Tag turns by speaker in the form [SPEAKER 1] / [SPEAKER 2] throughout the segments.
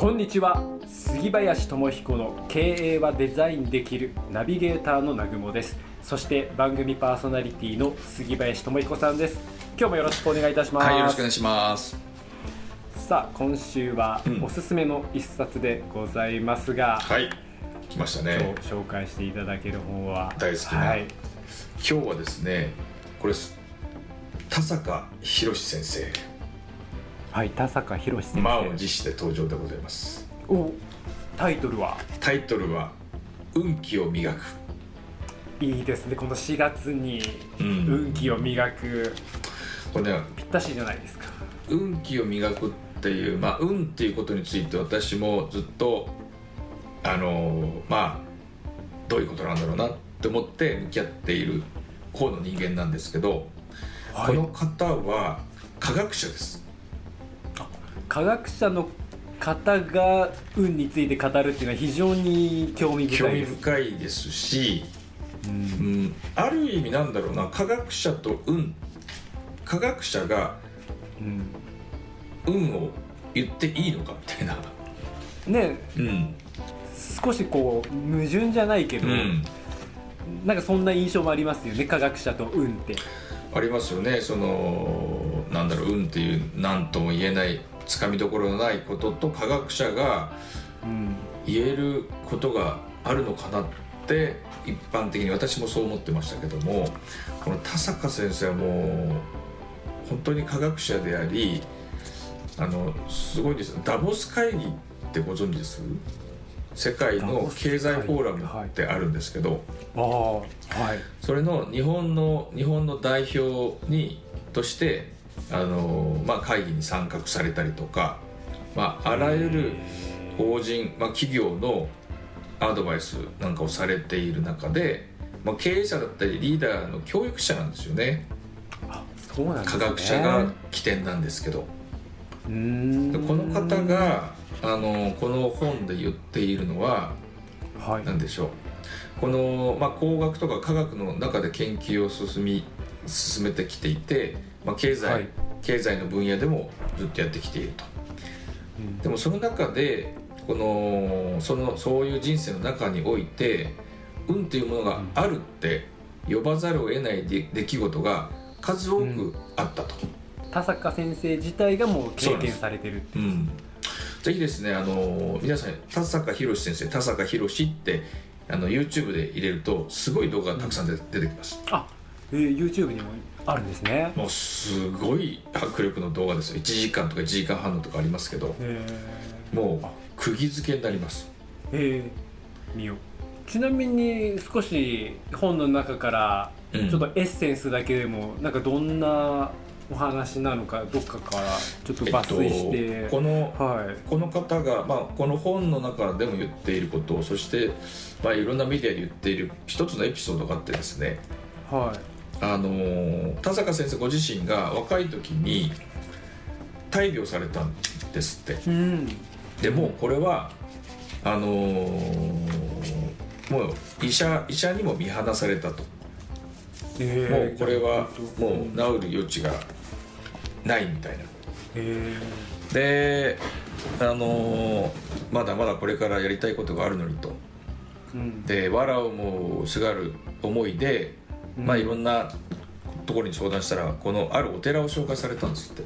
[SPEAKER 1] こんにちは。杉林智彦の経営はデザインできるナビゲーターの南雲です。そして番組パーソナリティの杉林智彦さんです。今日もよろしくお願いいたします。
[SPEAKER 2] はいよろしくお願いします。
[SPEAKER 1] さあ今週は
[SPEAKER 2] うん。
[SPEAKER 1] おすすめの一冊でございますが、
[SPEAKER 2] はい。来ました
[SPEAKER 1] 今
[SPEAKER 2] ね
[SPEAKER 1] 日紹介していただける本は。
[SPEAKER 2] 大好きな。
[SPEAKER 1] はい、
[SPEAKER 2] 今日はですねこれ田坂宏先生
[SPEAKER 1] はい、田坂宏先生、
[SPEAKER 2] 満を持して登場でございます。
[SPEAKER 1] おタイトルは？
[SPEAKER 2] タイトルは運気を磨く。
[SPEAKER 1] いいですねこの4月に
[SPEAKER 2] うん。
[SPEAKER 1] 運気を磨く。
[SPEAKER 2] これね
[SPEAKER 1] ぴったしじゃないですか。
[SPEAKER 2] 運気を磨くっていうまあ運っていうことについて私もずっとあのまあどういうことなんだろうなって思って向き合っている方の人間なんですけど、
[SPEAKER 1] はい。
[SPEAKER 2] この方は科学者です
[SPEAKER 1] 科学者の方が運について語るっていうのは非常に興味
[SPEAKER 2] 興味
[SPEAKER 1] 深いです、
[SPEAKER 2] 深いですし、
[SPEAKER 1] うん。
[SPEAKER 2] うん、ある意味なんだろうな科学者と運。科学者が
[SPEAKER 1] うん。
[SPEAKER 2] 運を言っていいのかみたいな、
[SPEAKER 1] ね。
[SPEAKER 2] うん。
[SPEAKER 1] 少しこう矛盾じゃないけど、
[SPEAKER 2] うん、
[SPEAKER 1] なんかそんな印象もありますよね科学者と運って。
[SPEAKER 2] ありますよね。そのなんだろう運っていう何とも言えないつかみどころのないことと科学者が
[SPEAKER 1] うん。
[SPEAKER 2] 言えることがあるのかなって一般的に私もそう思ってましたけどもこの田坂先生はもう本当に科学者でありあのすごいです。ダボス会議ってご存知です？世界の経済フォーラムってあるんですけど、
[SPEAKER 1] ああはい。
[SPEAKER 2] それの日本の日本の代表にとしてあの、まあ、会議に参画されたりとか、まあ、あらゆる法人、まあ、企業のアドバイスなんかをされている中で、まあ、経営者だったりリーダーの教育者なんですよね。
[SPEAKER 1] あそうなんです
[SPEAKER 2] 科
[SPEAKER 1] ね
[SPEAKER 2] 学者が起点なんですけど。この方があのこの本で言っているのは
[SPEAKER 1] はい。
[SPEAKER 2] なんでしょう。この、まあ、工学とか科学の中で研究を進み進めてきていて、まあ、経済、
[SPEAKER 1] はい。
[SPEAKER 2] 経済の分野でもずっとやってきていると。でもその中でこのそのそういう人生の中において運というものがあるって呼ばざるを得ない出出来事が数多くあったと、
[SPEAKER 1] 田坂先生自体がもう経験されてる
[SPEAKER 2] う。ん、ぜひですねあの皆さん田坂宏先生田坂宏ってあの YouTube で入れるとすごい動画がたくさん出出てきます、
[SPEAKER 1] あ、えー、YouTube にもあるんですね。
[SPEAKER 2] もうすごい迫力の動画ですよ。1時間とか1時間半のとかありますけど
[SPEAKER 1] え
[SPEAKER 2] もう釘付けになります。
[SPEAKER 1] ー、えー、見よう。ちなみに少し本の中から
[SPEAKER 2] うん。
[SPEAKER 1] ちょっとエッセンスだけでも、なんかどんなお話なのかどっかからちょっと抜粋して、
[SPEAKER 2] えっとこの
[SPEAKER 1] はい。
[SPEAKER 2] この方が、まあ、この本の中でも言っていることそして、まあ、いろんなメディアで言っている一つのエピソードがあってですね。
[SPEAKER 1] は
[SPEAKER 2] あのー田坂先生ご自身が若い時に大病されたんですって。
[SPEAKER 1] いうん。
[SPEAKER 2] でもうこれはあのーもう医者医者にも見放されたと。
[SPEAKER 1] え
[SPEAKER 2] もうこれはもう治る余地がないみたいな。
[SPEAKER 1] え
[SPEAKER 2] であのーまだまだこれからやりたいことがあるのにと。
[SPEAKER 1] ーうん。
[SPEAKER 2] で藁をもうすがる思いで、まあ
[SPEAKER 1] うん
[SPEAKER 2] いろんなところに相談したらこのあるお寺を紹介されたんですって。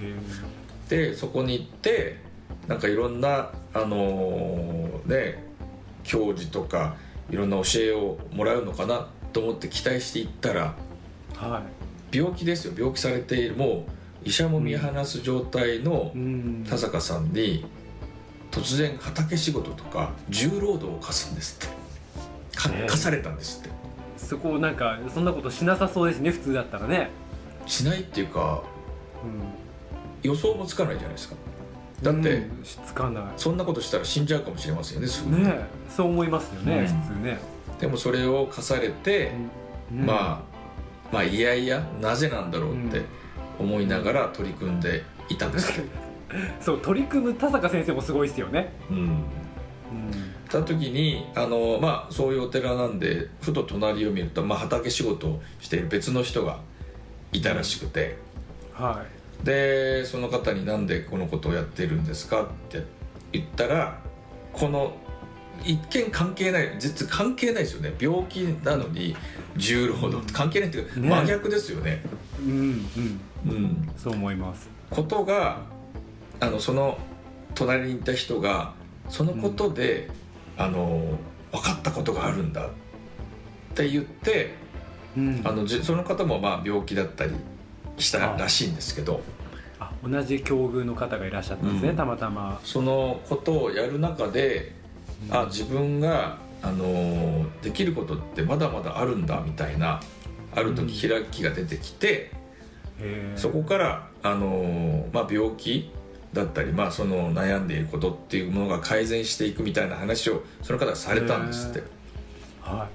[SPEAKER 1] え
[SPEAKER 2] でそこに行ってなんかいろんなあのーね教授とかいろんな教えをもらうのかなと思って期待していったら
[SPEAKER 1] ーは
[SPEAKER 2] 病気ですよ。病気されているもう医者も見放す状態の田坂さんに突然畑仕事とか重労働を課すんですって。課されたんですって
[SPEAKER 1] そこなんかそんなことしなさそうですね普通だったらね、
[SPEAKER 2] しないっていうか
[SPEAKER 1] うん、
[SPEAKER 2] 予想もつかないじゃないですか。だって、
[SPEAKER 1] うんつかな
[SPEAKER 2] そんなことしたら死んじゃうかもしれませんよねすぐ。
[SPEAKER 1] いねそう思いますよね、
[SPEAKER 2] うん。
[SPEAKER 1] 普通ね、
[SPEAKER 2] でもそれを課されて、
[SPEAKER 1] うん。
[SPEAKER 2] まあまあいやいやなぜなんだろうって思いながら取り組んでいたんですけど、
[SPEAKER 1] そう取り組む田坂先生もすごいですよね、
[SPEAKER 2] うん、
[SPEAKER 1] うん
[SPEAKER 2] た時にあの、まあ、そういうお寺なんでふと隣を見ると、まあ、畑仕事をしている別の人がいたらしくて。
[SPEAKER 1] は
[SPEAKER 2] でその方に「なんでこのことをやってるんですか?」って言ったらこの一見関係ない実は関係ないですよね。病気なのに重労働。関係ないっていうか、
[SPEAKER 1] ね。
[SPEAKER 2] 真逆ですよね。
[SPEAKER 1] うんうん。
[SPEAKER 2] うん、
[SPEAKER 1] そう思います。
[SPEAKER 2] ことがあのその隣にいた人がそのことで、あの分かったことがあるんだって言って
[SPEAKER 1] うん。
[SPEAKER 2] あのじその方もまあ病気だったりしたらしいんですけど。
[SPEAKER 1] あ同じ境遇の方がいらっしゃったんですね、
[SPEAKER 2] うん。
[SPEAKER 1] たまたま。
[SPEAKER 2] そのことをやる中で、あ自分があのできることってまだまだあるんだみたいなある時開きが出てきて、そこからあの、まあ、病気だったり、まあ、その悩んでいることっていうものが改善していくみたいな話をその方がされたんですって。
[SPEAKER 1] へは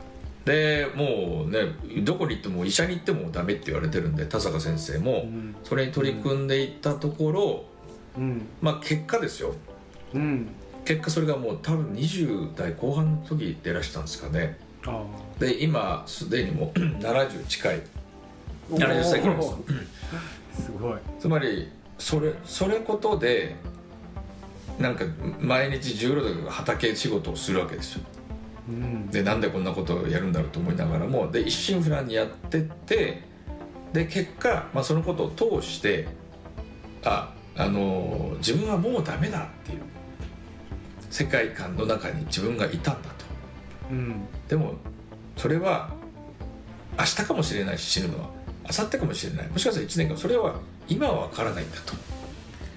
[SPEAKER 2] でもうねどこに行っても医者に行ってもダメって言われてるんで田坂先生
[SPEAKER 1] い、
[SPEAKER 2] も
[SPEAKER 1] うん。
[SPEAKER 2] それに取り組んでいったところ、
[SPEAKER 1] うん。
[SPEAKER 2] まあ結果ですよ。
[SPEAKER 1] うん。
[SPEAKER 2] 結果それがもう多分20代後半の時でいらしたんですかね。
[SPEAKER 1] あ
[SPEAKER 2] で今すでにもう 70近い。
[SPEAKER 1] ー。
[SPEAKER 2] 70歳ぐらいです。
[SPEAKER 1] すごい。
[SPEAKER 2] つまりそれそれことでなんか毎日重労働が畑仕事をするわけですよ。
[SPEAKER 1] うん。
[SPEAKER 2] でなんでこんなことをやるんだろうと思いながらもで一心不乱にやってってで結果、まあ、そのことを通してああの自分はもうダメだっていう世界観の中に自分がいたんだと。
[SPEAKER 1] うん。
[SPEAKER 2] でもそれは明日かもしれないし死ぬのは明後日かもしれない。もしかしたら1年間それは今は分からないんだと。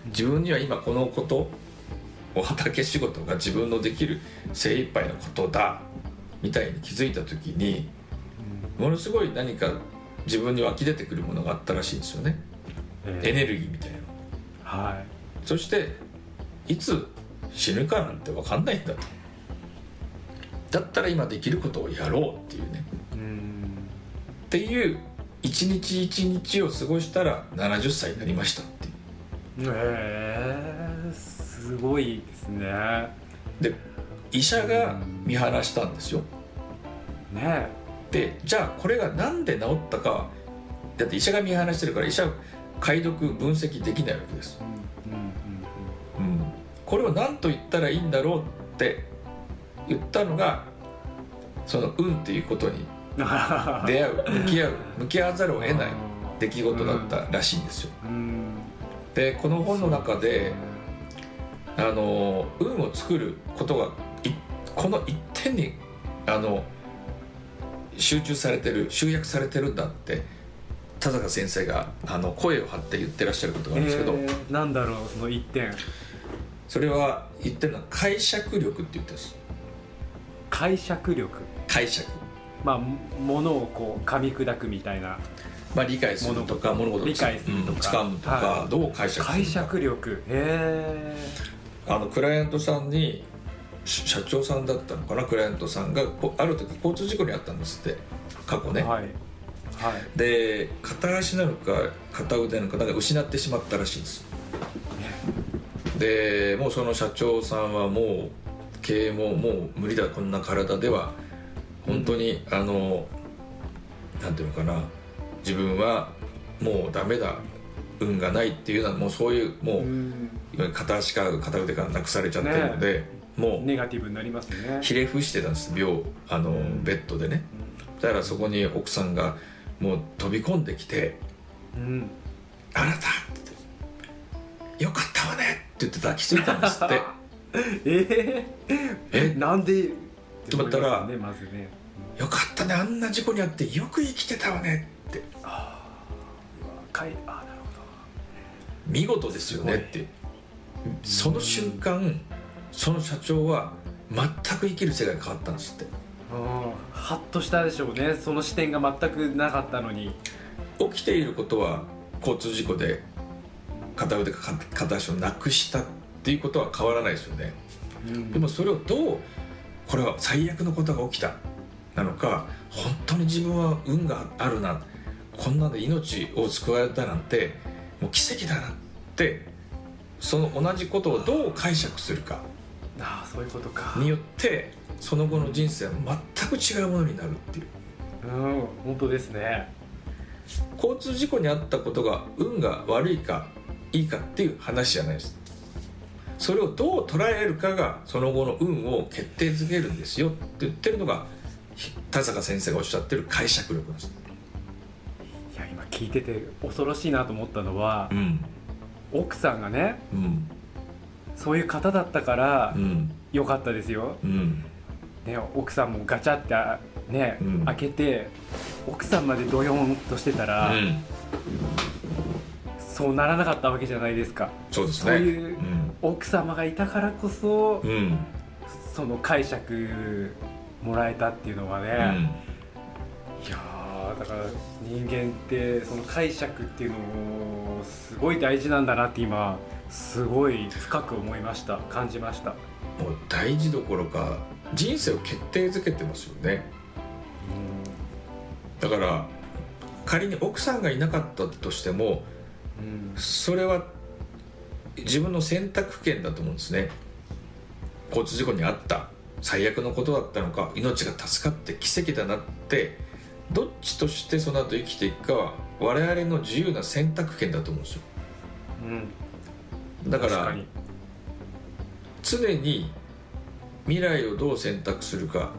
[SPEAKER 2] 自分には今このことを畑仕事が自分のできる精一杯のことだみたいに気づいた時にものすごい何か自分に湧き出てくるものがあったらしいんですよね。
[SPEAKER 1] えー。
[SPEAKER 2] エネルギーみたいな。
[SPEAKER 1] はい。
[SPEAKER 2] そしていつ死ぬかなんて分かんないんだと。だったら今できることをやろうっていうね。
[SPEAKER 1] うん。
[SPEAKER 2] っていう一日一日を過ごしたら70歳になりましたって。いう
[SPEAKER 1] へえすごいですね。
[SPEAKER 2] で医者が見放したんですよ。
[SPEAKER 1] ね
[SPEAKER 2] でじゃあこれがなんで治ったか。はだって医者が見放してるから医者は解読分析できないわけです、
[SPEAKER 1] うんうん
[SPEAKER 2] うん、これを何と言ったらいいんだろうって言ったのがその運っていうことに 出会う向き合う向き合わざるを得ない出来事だったらしいんですよ。
[SPEAKER 1] うん。
[SPEAKER 2] でこの本の中であの運を作ることがいこの一点にあの集中されてる集約されてるんだって田坂先生があの声を張って言ってらっしゃることがあるんですけど、
[SPEAKER 1] えーなんだろうその一点。
[SPEAKER 2] それは言ってるのは解釈力って言ってるんです。
[SPEAKER 1] 解釈力。
[SPEAKER 2] 解釈
[SPEAKER 1] まあもものをこう噛み砕くみたいな
[SPEAKER 2] まあ理解するとか物事。を
[SPEAKER 1] 理解するとか。
[SPEAKER 2] うん掴むとか、
[SPEAKER 1] はい。
[SPEAKER 2] どう解釈するか。
[SPEAKER 1] 解釈力。へ
[SPEAKER 2] あのクライアントさんにし社長さんだったのかな？クライアントさんがこある時交通事故に遭ったんですって。過去ね、
[SPEAKER 1] えはい。はい。
[SPEAKER 2] で片足なのか片腕なのかなんか失ってしまったらしいんです。でもうその社長さんはもう経営ももう無理だ。こんな体では本当に、あのなんていうのかな。自分はもうダメだ運がないっていうのはもうそういうもう、片足から片腕からなくされちゃってるので、もう
[SPEAKER 1] ネガティブになりますね。
[SPEAKER 2] ひれ伏してたんです病あの、
[SPEAKER 1] ん。
[SPEAKER 2] ベッドでね。だからそこに奥さんがもう飛び込んできて
[SPEAKER 1] うん「
[SPEAKER 2] あなた!」って「よかったわね!」って言って抱きついたんですって。
[SPEAKER 1] え
[SPEAKER 2] え？
[SPEAKER 1] ー、なんで
[SPEAKER 2] と思ったら。
[SPEAKER 1] ねまずね「
[SPEAKER 2] よかったねあんな事故にあってよく生きてたわね」って。
[SPEAKER 1] かいあなる「
[SPEAKER 2] 見事ですよね」って。その瞬間その社長は全く生きる世界が変わったんですって。
[SPEAKER 1] ほどうんハッとしたでしょうね。その視点が全くなかったのに。
[SPEAKER 2] 起きていることは交通事故で片腕か片足をなくしたっていうことは変わらないですよね。
[SPEAKER 1] うん。
[SPEAKER 2] でもそれをどうこれは最悪のことが起きたなのか本当に自分は運があるなこんなで命を救われたなんてもう奇跡だなってその同じことをどう解釈するか
[SPEAKER 1] ああそういうことか。
[SPEAKER 2] によってその後の人生は全く違うものになるっていう。
[SPEAKER 1] うん本当ですね。
[SPEAKER 2] 交通事故に遭ったことが運が悪いかいいかっていう話じゃないですそれをどう捉えるかがその後の運を決定づけるんですよって言ってるのが田坂先生がおっしゃってる解釈力なんです。
[SPEAKER 1] いや今聞いてて恐ろしいなと思ったのは、
[SPEAKER 2] うん。
[SPEAKER 1] 奥さんがね
[SPEAKER 2] うん。
[SPEAKER 1] そういう方だったから
[SPEAKER 2] うん。
[SPEAKER 1] 良かったですよ、
[SPEAKER 2] うん。
[SPEAKER 1] ね、奥さんもガチャってね、
[SPEAKER 2] うん。
[SPEAKER 1] 開けて奥さんまでドヨンとしてたら、
[SPEAKER 2] うん。
[SPEAKER 1] そうならなかったわけじゃないですか。
[SPEAKER 2] そうですね。
[SPEAKER 1] そういう奥様がいたからこそ、
[SPEAKER 2] うん。うん
[SPEAKER 1] その解釈もらえたっていうのはね、
[SPEAKER 2] うん。
[SPEAKER 1] いやーだから人間ってその解釈っていうのをすごい大事なんだなって今すごい深く思いました。感じました。
[SPEAKER 2] もう大事どころか人生を決定づけてますよね。だから仮に奥さんがいなかったとしても
[SPEAKER 1] うん。
[SPEAKER 2] それは自分の選択権だと思うんですね。交通事故に遭った最悪のことだったのか命が助かって奇跡だなってどっちとしてその後生きていくかは我々の自由な選択権だと思うんですよ。
[SPEAKER 1] うん。
[SPEAKER 2] だから常に未来をどう選択するか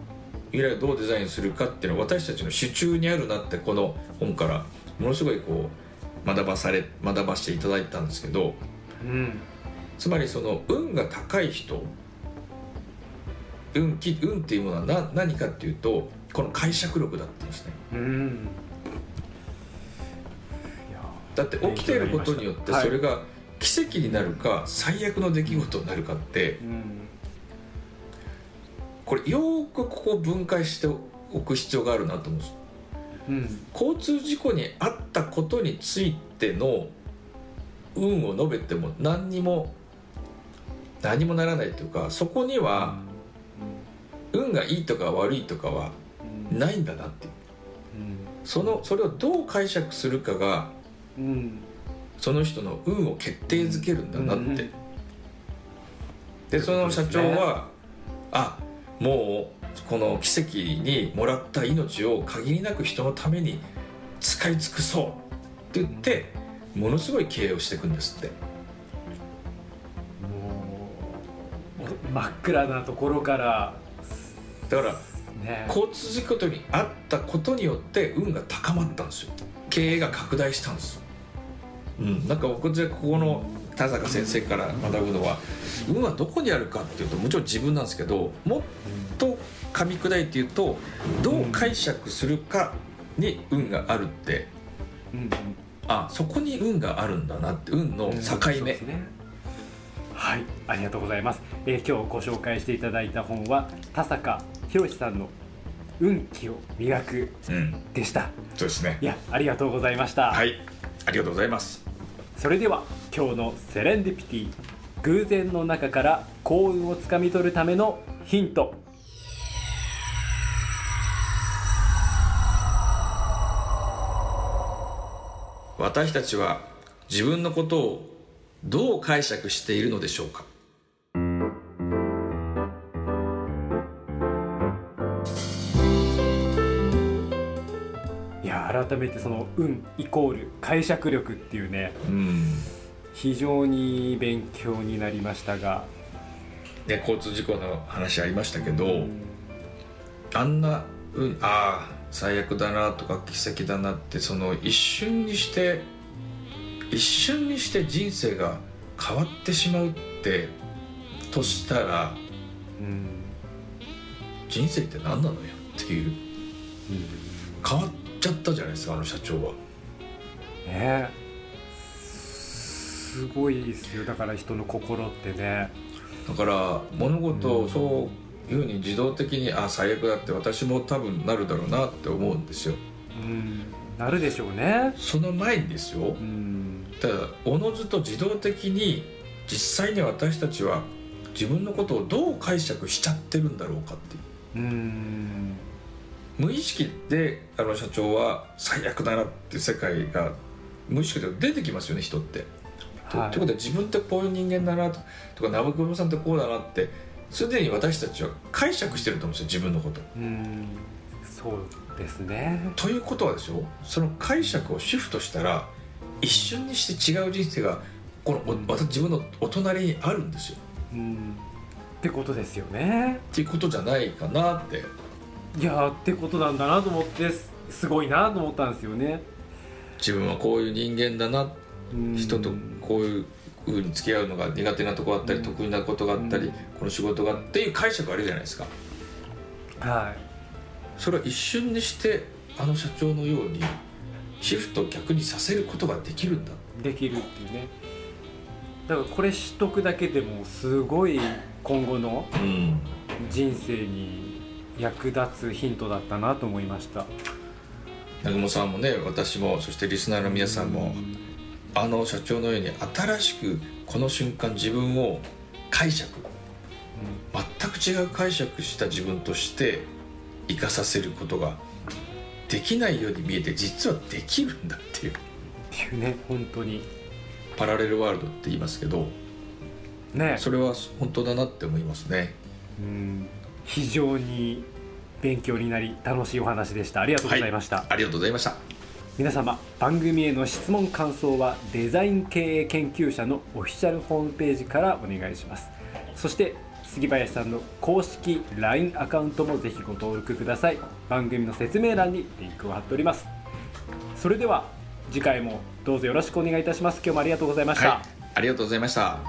[SPEAKER 2] 未来をどうデザインするかっていうのは私たちの手中にあるなってこの本からものすごいこう学ばされ学ばせていただいたんですけど
[SPEAKER 1] うん。
[SPEAKER 2] つまりその運が高い人運気運っていうものはな何かっていうとこの解釈力だって言うんですね。
[SPEAKER 1] う
[SPEAKER 2] だって起きていることによって
[SPEAKER 1] はい。
[SPEAKER 2] それが奇跡になるか最悪の出来事になるかって
[SPEAKER 1] うん。
[SPEAKER 2] これよーくここを分解しておく必要があるなと思うんです。
[SPEAKER 1] うん。
[SPEAKER 2] 交通事故に遭ったことについての運を述べても何にも何もならないというかそこには運がいいとか悪いとかは
[SPEAKER 1] うん
[SPEAKER 2] ないんだなっていう。
[SPEAKER 1] うん
[SPEAKER 2] そのそれをどう解釈するかが
[SPEAKER 1] うん
[SPEAKER 2] その人の運を決定づけるんだなって、
[SPEAKER 1] うんうん
[SPEAKER 2] でその社長は、あもうこの奇跡にもらった命を限りなく人のために使い尽くそうって言ってものすごい経営をしていくんですって。
[SPEAKER 1] もう真っ暗なところから。
[SPEAKER 2] だから
[SPEAKER 1] ね。
[SPEAKER 2] 交通事故に遭ったことによって運が高まったんですよ。経営が拡大したんですうん、なんか僕じゃここの田坂先生から学ぶのは運はどこにあるかっていうともちろん自分なんですけどもっと噛み砕いて言うとどう解釈するかに運があるってあそこに運があるんだなって運の境
[SPEAKER 1] そうで
[SPEAKER 2] 目
[SPEAKER 1] すね。はいありがとうございます、えー今日ご紹介していただいた本は田坂宏さんの運気を磨く
[SPEAKER 2] うん。
[SPEAKER 1] でした。
[SPEAKER 2] そうですね。
[SPEAKER 1] いやありがとうございました、
[SPEAKER 2] はいありがとうございます。
[SPEAKER 1] それでは今日のセレンディピティ偶然の中から幸運をつかみ取るためのヒント
[SPEAKER 2] 私たちは自分のことをどう解釈しているのでしょうか？
[SPEAKER 1] いや改めてその運イコール解釈力っていうね
[SPEAKER 2] うん。
[SPEAKER 1] 非常に勉強になりましたが。
[SPEAKER 2] ね交通事故の話ありましたけど、あんなうんああ最悪だなとか奇跡だなってその一瞬にして一瞬にして人生が変わってしまうってとしたら
[SPEAKER 1] うん
[SPEAKER 2] 人生って何なのよっていう。変わっちゃったじゃないですかあの社長は。
[SPEAKER 1] ね。すごいですよ。だから人の心ってね。
[SPEAKER 2] だから物事をそういうふうに自動的にあ最悪だって私も多分なるだろうなって思うんですよ。
[SPEAKER 1] うんなるでしょうね。
[SPEAKER 2] その前にですよ。
[SPEAKER 1] うん。
[SPEAKER 2] ただおのずと自動的に実際に私たちは自分のことをどう解釈しちゃってるんだろうかっていう。
[SPEAKER 1] うん。
[SPEAKER 2] 無意識であの社長は最悪だなっていう世界が無意識で出てきますよね人って。と
[SPEAKER 1] はい。
[SPEAKER 2] ということは自分ってこういう人間だなととかナブクボさんってこうだなってすでに私たちは解釈してると思うんですよ自分のこと。
[SPEAKER 1] うんそうですね。
[SPEAKER 2] ということはですよその解釈をシフトしたら一瞬にして違う人生がこのお私自分のお隣にあるんですよ。
[SPEAKER 1] うん。ってことですよね。
[SPEAKER 2] っていうことじゃないかなって。
[SPEAKER 1] いやーってことなんだなと思ってすすごいなと思ったんですよね。
[SPEAKER 2] 自分はこういう人間だな。
[SPEAKER 1] うん
[SPEAKER 2] 人とこういうふうに付き合うのが苦手なとこあったり、
[SPEAKER 1] うん。
[SPEAKER 2] 得意なことがあったり、
[SPEAKER 1] うん。
[SPEAKER 2] この仕事がっていう解釈あるじゃないですか。
[SPEAKER 1] は
[SPEAKER 2] それは一瞬にしてあの社長のようにシフトを逆にさせることができるんだ。
[SPEAKER 1] いできるっていうね。だからこれ知っとくだけでもすごい今後の
[SPEAKER 2] うん。
[SPEAKER 1] 人生に役立つヒントだったなと思いました。
[SPEAKER 2] 南雲さんもね私もそしてリスナーの皆さんもあの社長のように新しくこの瞬間自分を解釈全く違う解釈した自分として生かさせることができないように見えて実はできるんだっていう。
[SPEAKER 1] っていうね本当に。
[SPEAKER 2] パラレルワールドって言いますけど
[SPEAKER 1] ね。
[SPEAKER 2] それは本当だなって思いますね。
[SPEAKER 1] うん。非常に勉強になり楽しいお話でした。ありがとうございました、
[SPEAKER 2] ありがとうございました
[SPEAKER 1] 皆様番組への質問感想はデザイン経営研究者のオフィシャルホームページからお願いします。そして杉林さんの公式 LINE アカウントもぜひご登録ください。番組の説明欄にリンクを貼っております。それでは次回もどうぞよろしくお願いいたします。今日もありがとうございました、
[SPEAKER 2] はいありがとうございました。